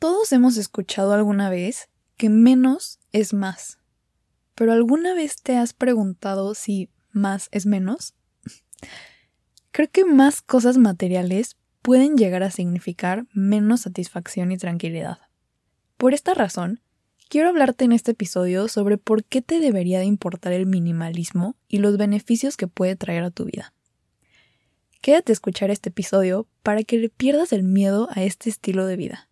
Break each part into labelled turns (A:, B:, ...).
A: Todos hemos escuchado alguna vez que menos es más. Pero ¿alguna vez te has preguntado si más es menos? Creo que más cosas materiales pueden llegar a significar menos satisfacción y tranquilidad. Por esta razón, quiero hablarte en este episodio sobre por qué te debería de importar el minimalismo y los beneficios que puede traer a tu vida. Quédate a escuchar este episodio para que le pierdas el miedo a este estilo de vida.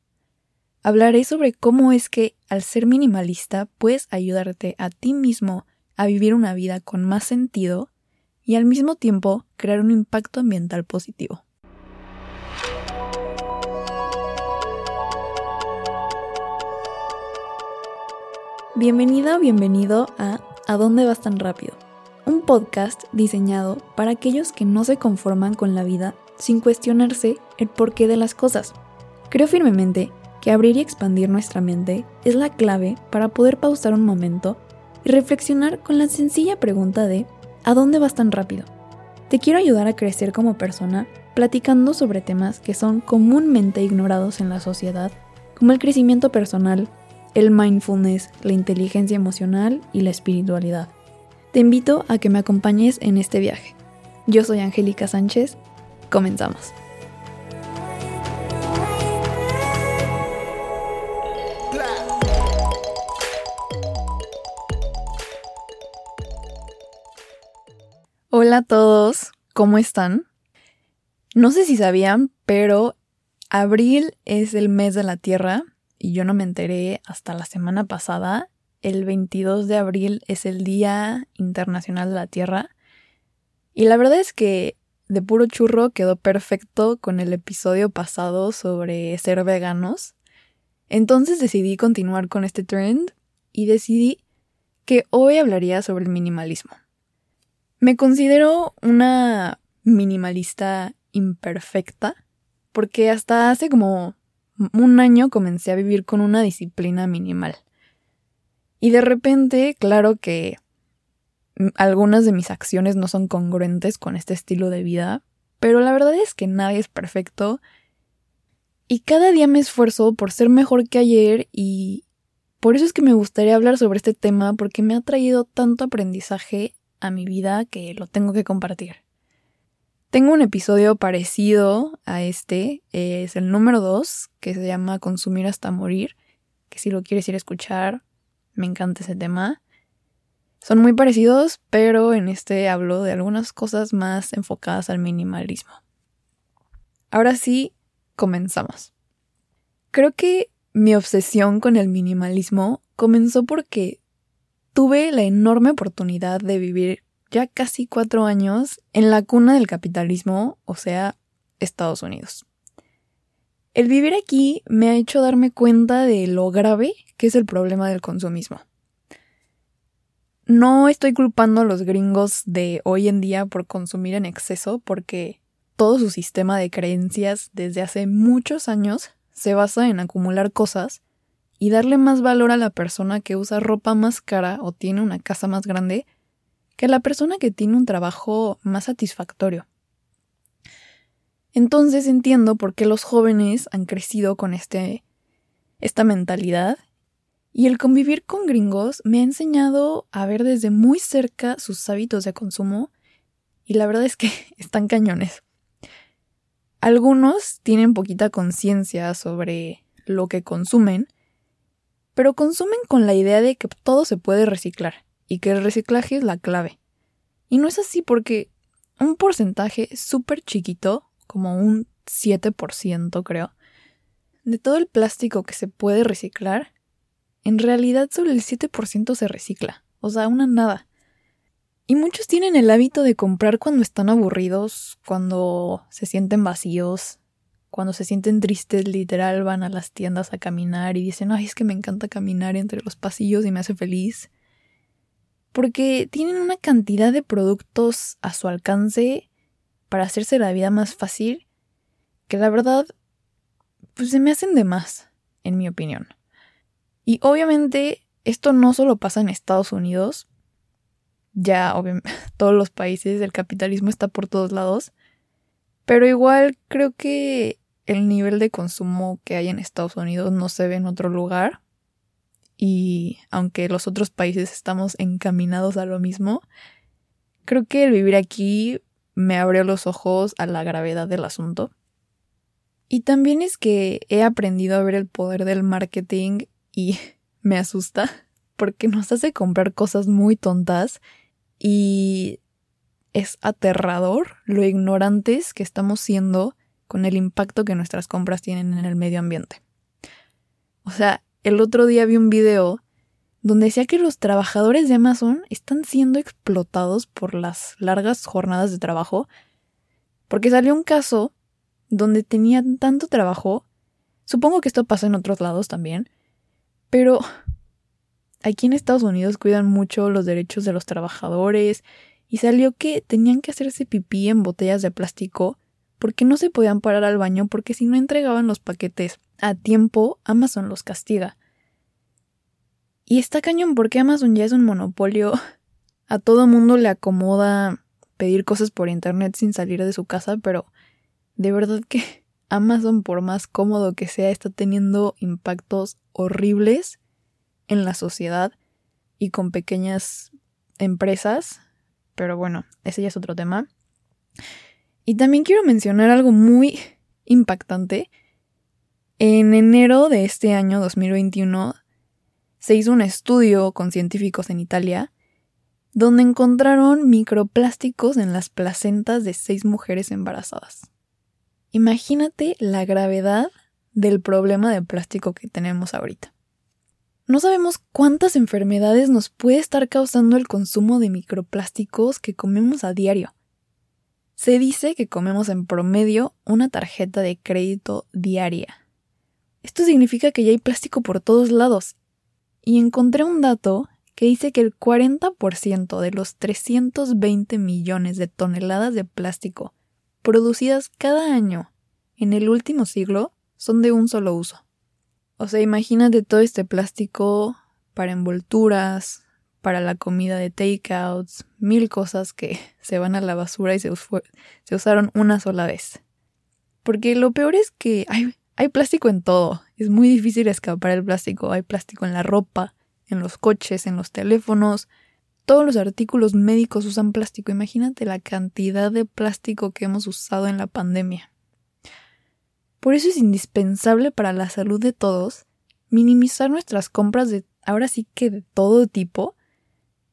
A: Hablaré sobre cómo es que al ser minimalista puedes ayudarte a ti mismo a vivir una vida con más sentido y al mismo tiempo crear un impacto ambiental positivo. Bienvenida o bienvenido a ¿A dónde vas tan rápido? Un podcast diseñado para aquellos que no se conforman con la vida sin cuestionarse el porqué de las cosas. Creo firmemente que abrir y expandir nuestra mente es la clave para poder pausar un momento y reflexionar con la sencilla pregunta de ¿a dónde vas tan rápido? Te quiero ayudar a crecer como persona platicando sobre temas que son comúnmente ignorados en la sociedad, como el crecimiento personal, el mindfulness, la inteligencia emocional y la espiritualidad. Te invito a que me acompañes en este viaje. Yo soy Angélica Sánchez. Comenzamos. Hola a todos, ¿cómo están? No sé si sabían, pero abril es el mes de la Tierra y yo no me enteré hasta la semana pasada. El 22 de abril es el Día Internacional de la Tierra y la verdad es que de puro churro quedó perfecto con el episodio pasado sobre ser veganos. Entonces decidí continuar con este trend y decidí que hoy hablaría sobre el minimalismo. Me considero una minimalista imperfecta porque hasta hace como un año comencé a vivir con una disciplina minimal. Y de repente, claro que algunas de mis acciones no son congruentes con este estilo de vida, pero la verdad es que nadie es perfecto y cada día me esfuerzo por ser mejor que ayer y por eso es que me gustaría hablar sobre este tema porque me ha traído tanto aprendizaje a mi vida que lo tengo que compartir. Tengo un episodio parecido a este, es el número 2, que se llama Consumir hasta morir, que si lo quieres ir a escuchar, me encanta ese tema. Son muy parecidos, pero en este hablo de algunas cosas más enfocadas al minimalismo. Ahora sí, comenzamos. Creo que mi obsesión con el minimalismo comenzó porque tuve la enorme oportunidad de vivir ya casi cuatro años en la cuna del capitalismo, o sea, Estados Unidos. El vivir aquí me ha hecho darme cuenta de lo grave que es el problema del consumismo. No estoy culpando a los gringos de hoy en día por consumir en exceso, porque todo su sistema de creencias desde hace muchos años se basa en acumular cosas y darle más valor a la persona que usa ropa más cara o tiene una casa más grande que a la persona que tiene un trabajo más satisfactorio. Entonces entiendo por qué los jóvenes han crecido con este, esta mentalidad y el convivir con gringos me ha enseñado a ver desde muy cerca sus hábitos de consumo y la verdad es que están cañones. Algunos tienen poquita conciencia sobre lo que consumen pero consumen con la idea de que todo se puede reciclar y que el reciclaje es la clave. Y no es así porque un porcentaje súper chiquito, como un 7% creo, de todo el plástico que se puede reciclar, en realidad solo el 7% se recicla, o sea, una nada. Y muchos tienen el hábito de comprar cuando están aburridos, cuando se sienten vacíos, cuando se sienten tristes, literal, van a las tiendas a caminar y dicen, ay, es que me encanta caminar entre los pasillos y me hace feliz. Porque tienen una cantidad de productos a su alcance para hacerse la vida más fácil que la verdad, pues se me hacen de más, en mi opinión. Y obviamente esto no solo pasa en Estados Unidos, ya obviamente todos los países, el capitalismo está por todos lados, pero igual creo que el nivel de consumo que hay en Estados Unidos no se ve en otro lugar. Y aunque los otros países estamos encaminados a lo mismo, creo que el vivir aquí me abrió los ojos a la gravedad del asunto. Y también es que he aprendido a ver el poder del marketing y me asusta porque nos hace comprar cosas muy tontas y es aterrador lo ignorantes que estamos siendo con el impacto que nuestras compras tienen en el medio ambiente. O sea, el otro día vi un video donde decía que los trabajadores de Amazon están siendo explotados por las largas jornadas de trabajo, porque salió un caso donde tenían tanto trabajo, supongo que esto pasa en otros lados también, pero aquí en Estados Unidos cuidan mucho los derechos de los trabajadores y salió que tenían que hacerse pipí en botellas de plástico porque no se podían parar al baño porque si no entregaban los paquetes a tiempo, Amazon los castiga. Y está cañón porque Amazon ya es un monopolio. A todo mundo le acomoda pedir cosas por internet sin salir de su casa, pero de verdad que Amazon, por más cómodo que sea, está teniendo impactos horribles en la sociedad y con pequeñas empresas. Pero bueno, ese ya es otro tema. Y también quiero mencionar algo muy impactante. En enero de este año 2021 se hizo un estudio con científicos en Italia donde encontraron microplásticos en las placentas de seis mujeres embarazadas. Imagínate la gravedad del problema de plástico que tenemos ahorita. No sabemos cuántas enfermedades nos puede estar causando el consumo de microplásticos que comemos a diario. Se dice que comemos en promedio una tarjeta de crédito diaria. Esto significa que ya hay plástico por todos lados y encontré un dato que dice que el 40% de los 320 millones de toneladas de plástico producidas cada año en el último siglo son de un solo uso. O sea, imagínate todo este plástico para envolturas, para la comida de takeouts, mil cosas que se van a la basura y se, usaron una sola vez. Porque lo peor es que hay, hay plástico en todo. Es muy difícil escapar el plástico. Hay plástico en la ropa, en los coches, en los teléfonos. Todos los artículos médicos usan plástico. Imagínate la cantidad de plástico que hemos usado en la pandemia. Por eso es indispensable para la salud de todos minimizar nuestras compras de ahora sí que de todo tipo,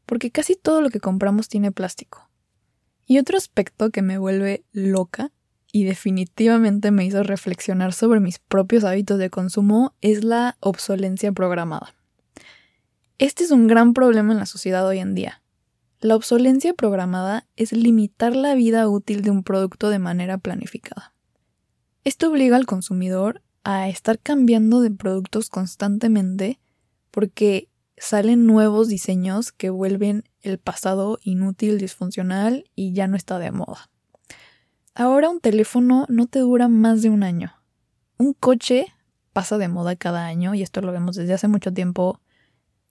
A: porque casi todo lo que compramos tiene plástico. Y otro aspecto que me vuelve loca y definitivamente me hizo reflexionar sobre mis propios hábitos de consumo es la obsolencia programada. Este es un gran problema en la sociedad hoy en día. La obsolencia programada es limitar la vida útil de un producto de manera planificada. Esto obliga al consumidor a estar cambiando de productos constantemente porque salen nuevos diseños que vuelven el pasado inútil, disfuncional y ya no está de moda. Ahora un teléfono no te dura más de un año. Un coche pasa de moda cada año y esto lo vemos desde hace mucho tiempo.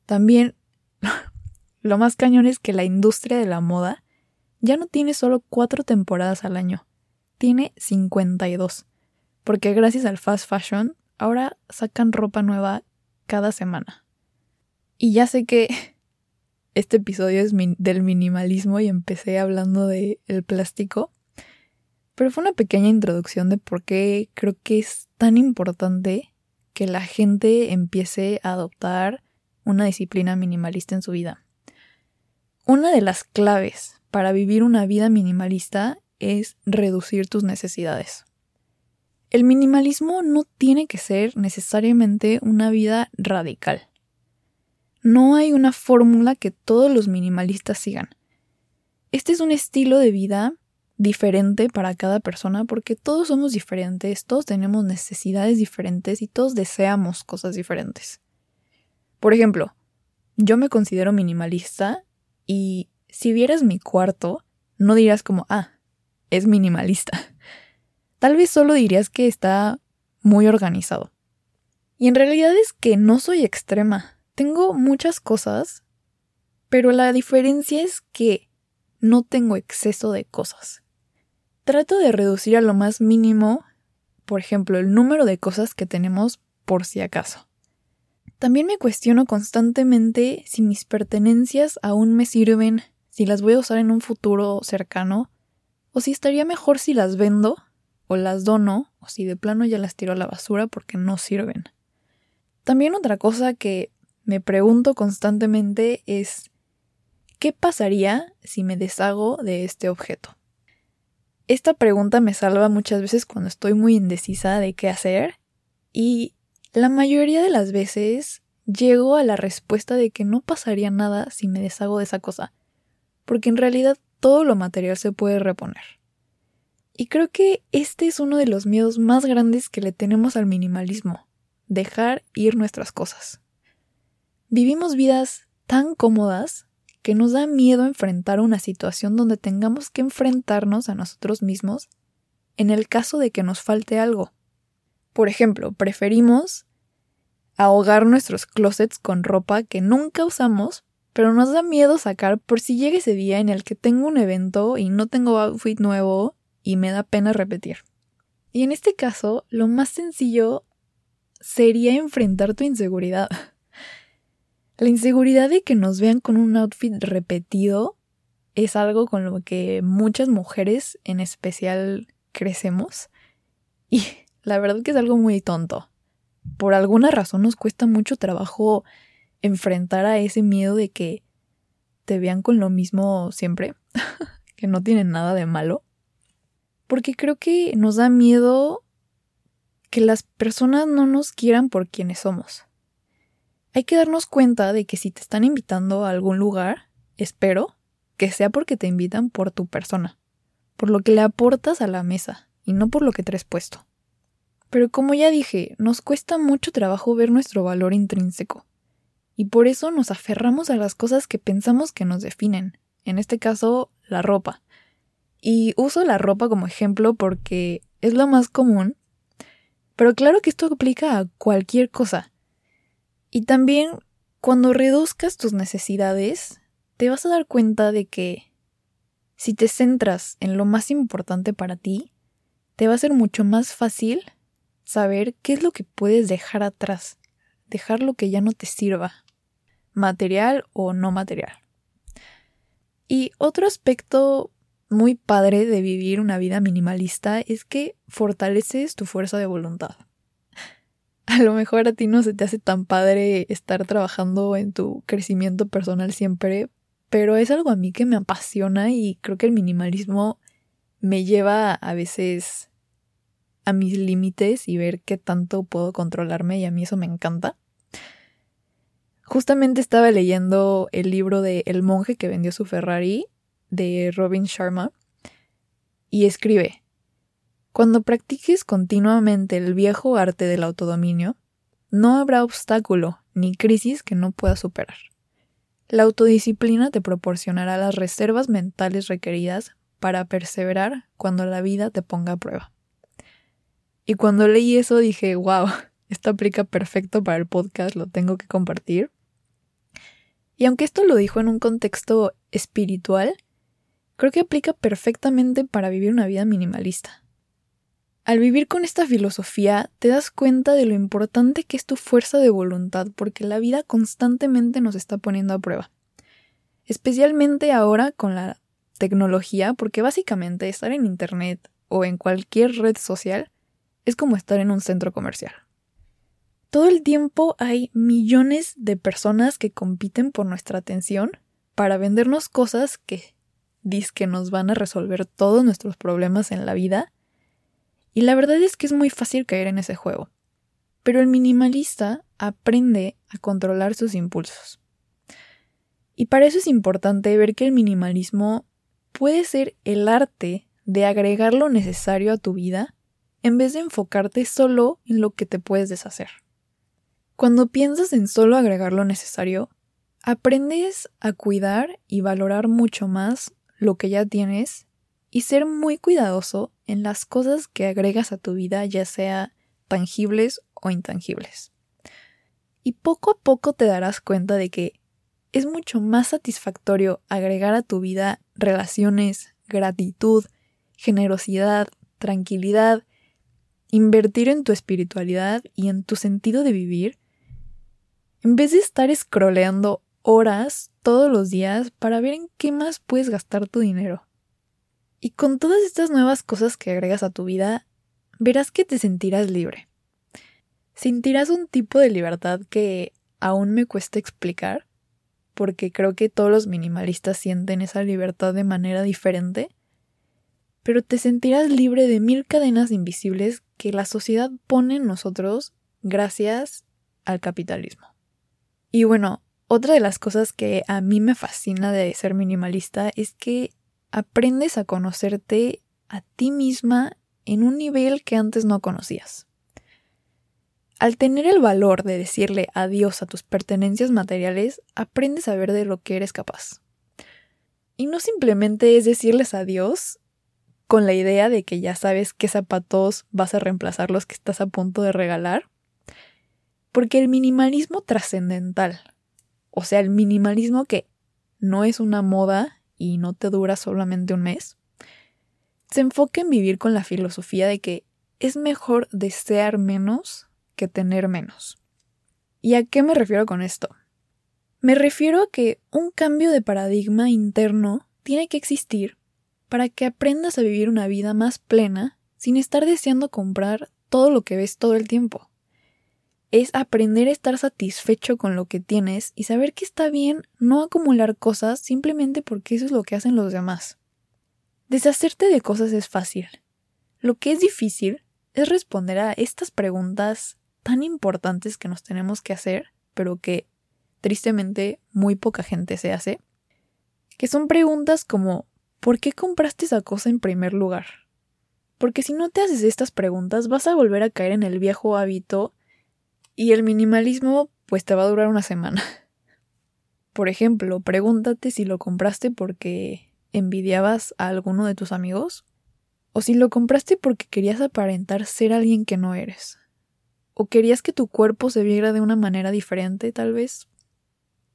A: También lo más cañón es que la industria de la moda ya no tiene solo cuatro temporadas al año, tiene 52. Porque gracias al fast fashion, ahora sacan ropa nueva cada semana. Y ya sé que este episodio es del minimalismo y empecé hablando del plástico, pero fue una pequeña introducción de por qué creo que es tan importante que la gente empiece a adoptar una disciplina minimalista en su vida. Una de las claves para vivir una vida minimalista es reducir tus necesidades. El minimalismo no tiene que ser necesariamente una vida radical. No hay una fórmula que todos los minimalistas sigan. Este es un estilo de vida diferente para cada persona porque todos somos diferentes, todos tenemos necesidades diferentes y todos deseamos cosas diferentes. Por ejemplo, yo me considero minimalista y si vieras mi cuarto, no dirás como, ah, es minimalista. Tal vez solo dirías que está muy organizado. Y en realidad es que no soy extrema. Tengo muchas cosas, pero la diferencia es que no tengo exceso de cosas trato de reducir a lo más mínimo por ejemplo, el número de cosas que tenemos por si acaso. También me cuestiono constantemente si mis pertenencias aún me sirven, si las voy a usar en un futuro cercano, o si estaría mejor si las vendo, o las dono, o si de plano ya las tiro a la basura porque no sirven. También otra cosa que me pregunto constantemente es ¿qué pasaría si me deshago de este objeto? Esta pregunta me salva muchas veces cuando estoy muy indecisa de qué hacer y la mayoría de las veces llego a la respuesta de que no pasaría nada si me deshago de esa cosa, porque en realidad todo lo material se puede reponer. Y creo que este es uno de los miedos más grandes que le tenemos al minimalismo, dejar ir nuestras cosas. Vivimos vidas tan cómodas que nos da miedo enfrentar una situación donde tengamos que enfrentarnos a nosotros mismos en el caso de que nos falte algo. Por ejemplo, preferimos ahogar nuestros closets con ropa que nunca usamos, pero nos da miedo sacar por si llega ese día en el que tengo un evento y no tengo outfit nuevo y me da pena repetir. Y en este caso, lo más sencillo sería enfrentar tu inseguridad. La inseguridad de que nos vean con un outfit repetido es algo con lo que muchas mujeres en especial crecemos. Y la verdad que es algo muy tonto. Por alguna razón nos cuesta mucho trabajo enfrentar a ese miedo de que te vean con lo mismo siempre, que no tienen nada de malo. Porque creo que nos da miedo que las personas no nos quieran por quienes somos. Hay que darnos cuenta de que si te están invitando a algún lugar, espero que sea porque te invitan por tu persona, por lo que le aportas a la mesa y no por lo que traes puesto. Pero como ya dije, nos cuesta mucho trabajo ver nuestro valor intrínseco. Y por eso nos aferramos a las cosas que pensamos que nos definen, en este caso, la ropa. Y uso la ropa como ejemplo porque es lo más común, pero claro que esto aplica a cualquier cosa. Y también, cuando reduzcas tus necesidades, te vas a dar cuenta de que si te centras en lo más importante para ti, te va a ser mucho más fácil saber qué es lo que puedes dejar atrás, dejar lo que ya no te sirva, material o no material. Y otro aspecto muy padre de vivir una vida minimalista es que fortaleces tu fuerza de voluntad. A lo mejor a ti no se te hace tan padre estar trabajando en tu crecimiento personal siempre, pero es algo a mí que me apasiona y creo que el minimalismo me lleva a veces a mis límites y ver qué tanto puedo controlarme y a mí eso me encanta. Justamente estaba leyendo el libro de El monje que vendió su Ferrari de Robin Sharma y escribe, Cuando practiques continuamente el viejo arte del autodominio, no habrá obstáculo ni crisis que no puedas superar. La autodisciplina te proporcionará las reservas mentales requeridas para perseverar cuando la vida te ponga a prueba. Y cuando leí eso dije, wow, esto aplica perfecto para el podcast, lo tengo que compartir. Y aunque esto lo dijo en un contexto espiritual, creo que aplica perfectamente para vivir una vida minimalista. Al vivir con esta filosofía, te das cuenta de lo importante que es tu fuerza de voluntad, porque la vida constantemente nos está poniendo a prueba. Especialmente ahora con la tecnología, porque básicamente estar en Internet o en cualquier red social es como estar en un centro comercial. Todo el tiempo hay millones de personas que compiten por nuestra atención para vendernos cosas que que nos van a resolver todos nuestros problemas en la vida. Y la verdad es que es muy fácil caer en ese juego. Pero el minimalista aprende a controlar sus impulsos. Y para eso es importante ver que el minimalismo puede ser el arte de agregar lo necesario a tu vida en vez de enfocarte solo en lo que te puedes deshacer. Cuando piensas en solo agregar lo necesario, aprendes a cuidar y valorar mucho más lo que ya tienes y ser muy cuidadoso en las cosas que agregas a tu vida, ya sea tangibles o intangibles. Y poco a poco te darás cuenta de que es mucho más satisfactorio agregar a tu vida relaciones, gratitud, generosidad, tranquilidad invertir en tu espiritualidad y en tu sentido de vivir, en vez de estar scrolleando horas todos los días para ver en qué más puedes gastar tu dinero. Y con todas estas nuevas cosas que agregas a tu vida, verás que te sentirás libre. Sentirás un tipo de libertad que aún me cuesta explicar, porque creo que todos los minimalistas sienten esa libertad de manera diferente, pero te sentirás libre de mil cadenas invisibles que la sociedad pone en nosotros gracias al capitalismo. Y bueno, otra de las cosas que a mí me fascina de ser minimalista es que aprendes a conocerte a ti misma en un nivel que antes no conocías. Al tener el valor de decirle adiós a tus pertenencias materiales, aprendes a ver de lo que eres capaz. Y no simplemente es decirles adiós con la idea de que ya sabes qué zapatos vas a reemplazar los que estás a punto de regalar, porque el minimalismo trascendental, o sea, el minimalismo que no es una moda y no te dura solamente un mes, se enfoca en vivir con la filosofía de que es mejor desear menos que tener menos. ¿Y a qué me refiero con esto? Me refiero a que un cambio de paradigma interno tiene que existir para que aprendas a vivir una vida más plena sin estar deseando comprar todo lo que ves todo el tiempo es aprender a estar satisfecho con lo que tienes y saber que está bien no acumular cosas simplemente porque eso es lo que hacen los demás. Deshacerte de cosas es fácil. Lo que es difícil es responder a estas preguntas tan importantes que nos tenemos que hacer, pero que tristemente muy poca gente se hace, que son preguntas como ¿por qué compraste esa cosa en primer lugar? Porque si no te haces estas preguntas vas a volver a caer en el viejo hábito y el minimalismo pues te va a durar una semana. Por ejemplo, pregúntate si lo compraste porque envidiabas a alguno de tus amigos o si lo compraste porque querías aparentar ser alguien que no eres. O querías que tu cuerpo se viera de una manera diferente, tal vez.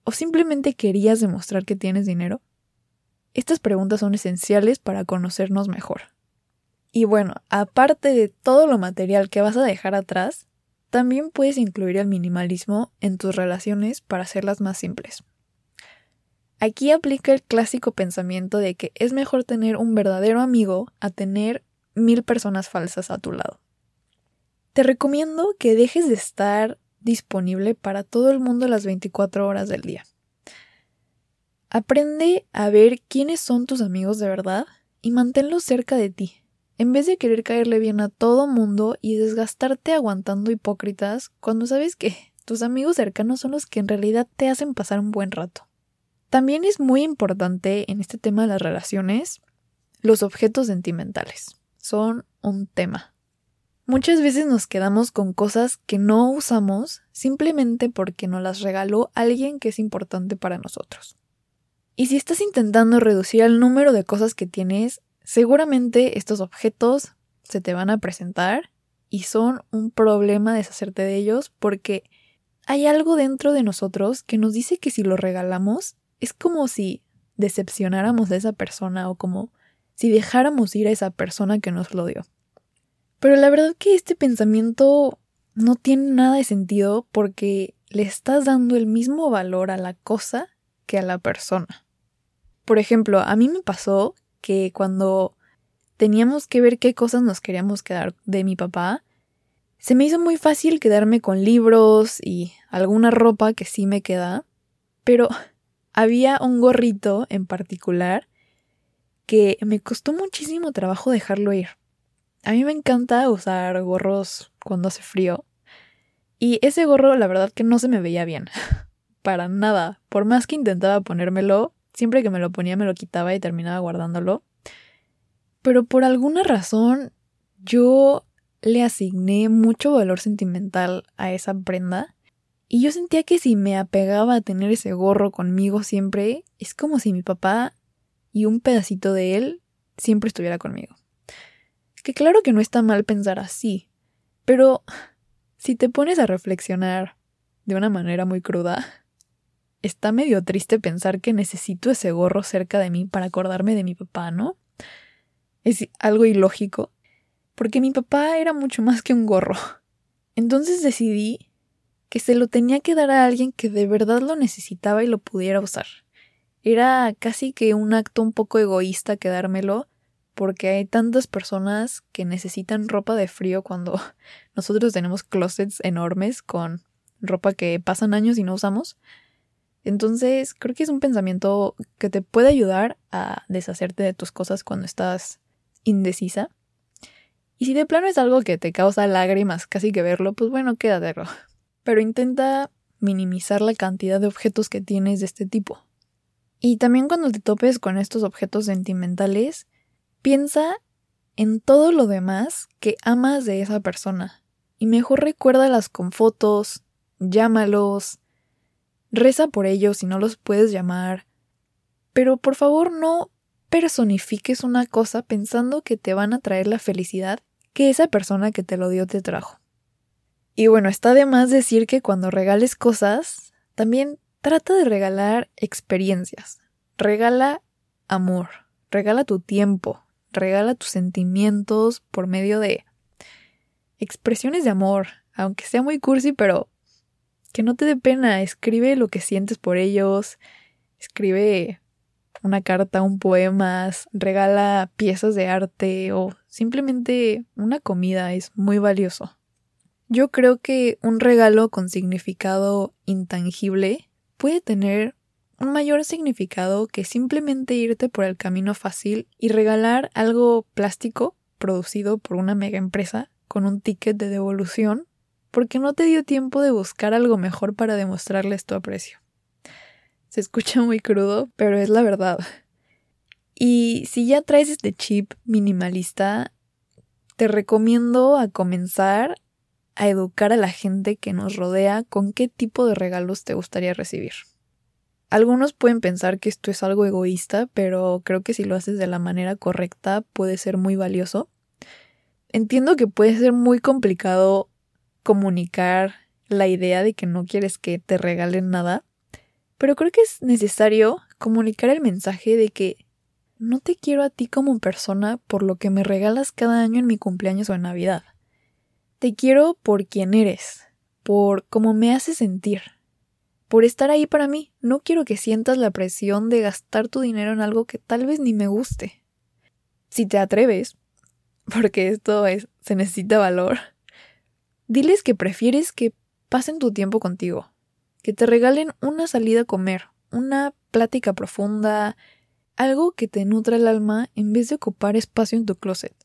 A: O simplemente querías demostrar que tienes dinero. Estas preguntas son esenciales para conocernos mejor. Y bueno, aparte de todo lo material que vas a dejar atrás, también puedes incluir el minimalismo en tus relaciones para hacerlas más simples. Aquí aplica el clásico pensamiento de que es mejor tener un verdadero amigo a tener mil personas falsas a tu lado. Te recomiendo que dejes de estar disponible para todo el mundo las 24 horas del día. Aprende a ver quiénes son tus amigos de verdad y manténlos cerca de ti, en vez de querer caerle bien a todo mundo y desgastarte aguantando hipócritas cuando sabes que tus amigos cercanos son los que en realidad te hacen pasar un buen rato. También es muy importante en este tema de las relaciones los objetos sentimentales. Son un tema. Muchas veces nos quedamos con cosas que no usamos simplemente porque nos las regaló alguien que es importante para nosotros. Y si estás intentando reducir el número de cosas que tienes, Seguramente estos objetos se te van a presentar y son un problema deshacerte de ellos porque hay algo dentro de nosotros que nos dice que si lo regalamos es como si decepcionáramos a esa persona o como si dejáramos ir a esa persona que nos lo dio. Pero la verdad que este pensamiento no tiene nada de sentido porque le estás dando el mismo valor a la cosa que a la persona. Por ejemplo, a mí me pasó que cuando teníamos que ver qué cosas nos queríamos quedar de mi papá, se me hizo muy fácil quedarme con libros y alguna ropa que sí me queda, pero había un gorrito en particular que me costó muchísimo trabajo dejarlo ir. A mí me encanta usar gorros cuando hace frío. Y ese gorro la verdad que no se me veía bien. Para nada. Por más que intentaba ponérmelo, Siempre que me lo ponía me lo quitaba y terminaba guardándolo. Pero por alguna razón yo le asigné mucho valor sentimental a esa prenda. Y yo sentía que si me apegaba a tener ese gorro conmigo siempre, es como si mi papá y un pedacito de él siempre estuviera conmigo. Que claro que no está mal pensar así, pero si te pones a reflexionar de una manera muy cruda, está medio triste pensar que necesito ese gorro cerca de mí para acordarme de mi papá, ¿no? Es algo ilógico. porque mi papá era mucho más que un gorro. Entonces decidí que se lo tenía que dar a alguien que de verdad lo necesitaba y lo pudiera usar. Era casi que un acto un poco egoísta quedármelo, porque hay tantas personas que necesitan ropa de frío cuando nosotros tenemos closets enormes con ropa que pasan años y no usamos. Entonces, creo que es un pensamiento que te puede ayudar a deshacerte de tus cosas cuando estás indecisa. Y si de plano es algo que te causa lágrimas casi que verlo, pues bueno, quédatelo. Pero intenta minimizar la cantidad de objetos que tienes de este tipo. Y también cuando te topes con estos objetos sentimentales, piensa en todo lo demás que amas de esa persona. Y mejor recuérdalas con fotos, llámalos, reza por ellos si no los puedes llamar. Pero por favor no personifiques una cosa pensando que te van a traer la felicidad que esa persona que te lo dio te trajo. Y bueno, está de más decir que cuando regales cosas, también trata de regalar experiencias. Regala amor, regala tu tiempo, regala tus sentimientos por medio de expresiones de amor, aunque sea muy cursi, pero que no te dé pena, escribe lo que sientes por ellos, escribe una carta, un poema, regala piezas de arte o simplemente una comida es muy valioso. Yo creo que un regalo con significado intangible puede tener un mayor significado que simplemente irte por el camino fácil y regalar algo plástico producido por una mega empresa con un ticket de devolución porque no te dio tiempo de buscar algo mejor para demostrarles tu aprecio. Se escucha muy crudo, pero es la verdad. Y si ya traes este chip minimalista, te recomiendo a comenzar a educar a la gente que nos rodea con qué tipo de regalos te gustaría recibir. Algunos pueden pensar que esto es algo egoísta, pero creo que si lo haces de la manera correcta puede ser muy valioso. Entiendo que puede ser muy complicado comunicar la idea de que no quieres que te regalen nada, pero creo que es necesario comunicar el mensaje de que no te quiero a ti como persona por lo que me regalas cada año en mi cumpleaños o en Navidad. Te quiero por quien eres, por cómo me haces sentir, por estar ahí para mí. No quiero que sientas la presión de gastar tu dinero en algo que tal vez ni me guste. Si te atreves, porque esto es, se necesita valor, Diles que prefieres que pasen tu tiempo contigo, que te regalen una salida a comer, una plática profunda, algo que te nutra el alma en vez de ocupar espacio en tu closet.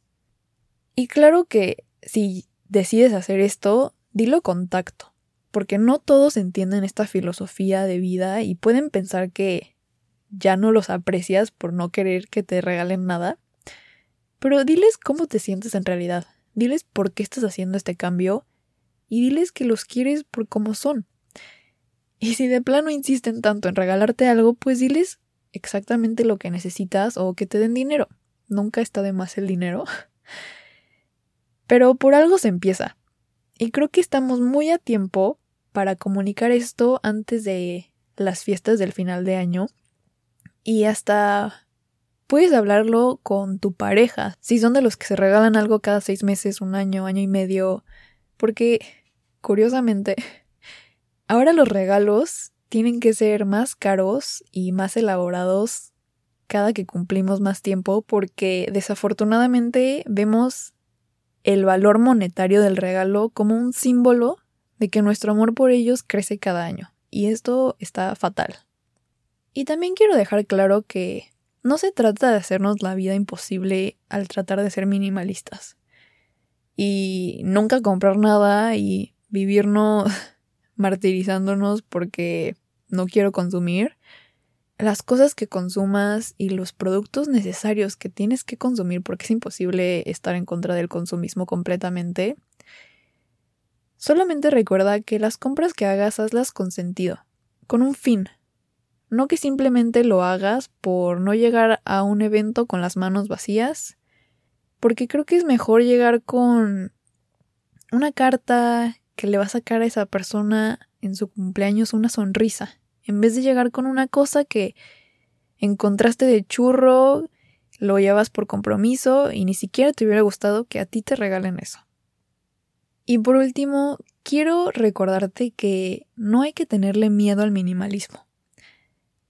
A: Y claro que si decides hacer esto, dilo con tacto, porque no todos entienden esta filosofía de vida y pueden pensar que ya no los aprecias por no querer que te regalen nada. Pero diles cómo te sientes en realidad, diles por qué estás haciendo este cambio y diles que los quieres por como son. Y si de plano insisten tanto en regalarte algo, pues diles exactamente lo que necesitas o que te den dinero. Nunca está de más el dinero. Pero por algo se empieza. Y creo que estamos muy a tiempo para comunicar esto antes de las fiestas del final de año. Y hasta puedes hablarlo con tu pareja. Si son de los que se regalan algo cada seis meses, un año, año y medio. Porque Curiosamente, ahora los regalos tienen que ser más caros y más elaborados cada que cumplimos más tiempo porque desafortunadamente vemos el valor monetario del regalo como un símbolo de que nuestro amor por ellos crece cada año. Y esto está fatal. Y también quiero dejar claro que no se trata de hacernos la vida imposible al tratar de ser minimalistas. Y nunca comprar nada y vivirnos martirizándonos porque no quiero consumir, las cosas que consumas y los productos necesarios que tienes que consumir porque es imposible estar en contra del consumismo completamente. Solamente recuerda que las compras que hagas hazlas con sentido, con un fin. No que simplemente lo hagas por no llegar a un evento con las manos vacías, porque creo que es mejor llegar con una carta que le va a sacar a esa persona en su cumpleaños una sonrisa, en vez de llegar con una cosa que encontraste de churro, lo llevas por compromiso y ni siquiera te hubiera gustado que a ti te regalen eso. Y por último, quiero recordarte que no hay que tenerle miedo al minimalismo.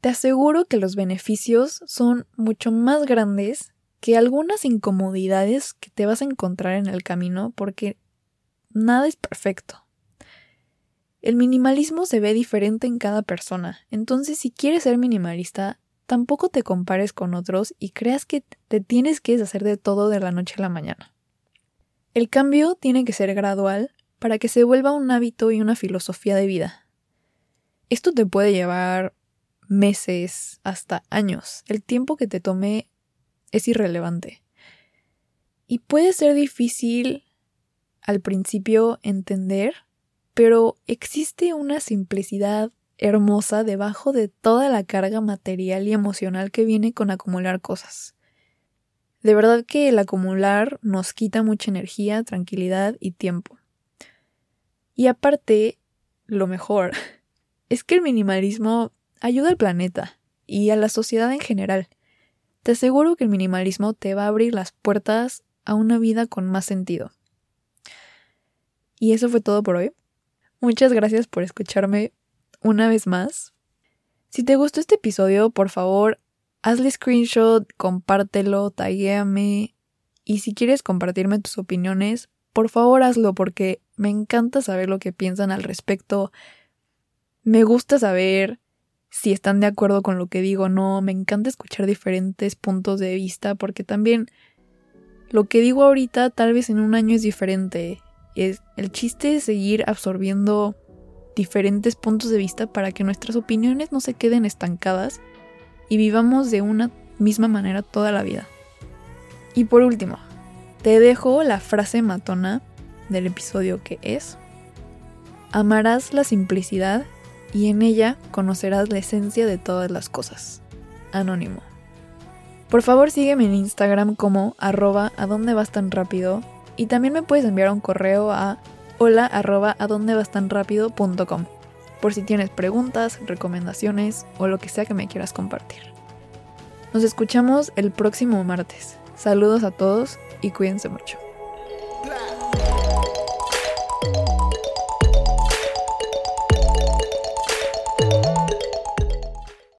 A: Te aseguro que los beneficios son mucho más grandes que algunas incomodidades que te vas a encontrar en el camino porque nada es perfecto. El minimalismo se ve diferente en cada persona, entonces si quieres ser minimalista, tampoco te compares con otros y creas que te tienes que deshacer de todo de la noche a la mañana. El cambio tiene que ser gradual para que se vuelva un hábito y una filosofía de vida. Esto te puede llevar meses, hasta años. El tiempo que te tome es irrelevante. Y puede ser difícil al principio entender pero existe una simplicidad hermosa debajo de toda la carga material y emocional que viene con acumular cosas. De verdad que el acumular nos quita mucha energía, tranquilidad y tiempo. Y aparte, lo mejor es que el minimalismo ayuda al planeta y a la sociedad en general. Te aseguro que el minimalismo te va a abrir las puertas a una vida con más sentido. Y eso fue todo por hoy. Muchas gracias por escucharme una vez más. Si te gustó este episodio, por favor, hazle screenshot, compártelo, taguéame. Y si quieres compartirme tus opiniones, por favor hazlo porque me encanta saber lo que piensan al respecto. Me gusta saber si están de acuerdo con lo que digo o no. Me encanta escuchar diferentes puntos de vista porque también lo que digo ahorita tal vez en un año es diferente es, el chiste es seguir absorbiendo diferentes puntos de vista para que nuestras opiniones no se queden estancadas y vivamos de una misma manera toda la vida. Y por último, te dejo la frase matona del episodio que es, amarás la simplicidad y en ella conocerás la esencia de todas las cosas. Anónimo. Por favor sígueme en Instagram como arroba tan rápido y también me puedes enviar un correo a hola tan por si tienes preguntas, recomendaciones o lo que sea que me quieras compartir. Nos escuchamos el próximo martes. Saludos a todos y cuídense mucho.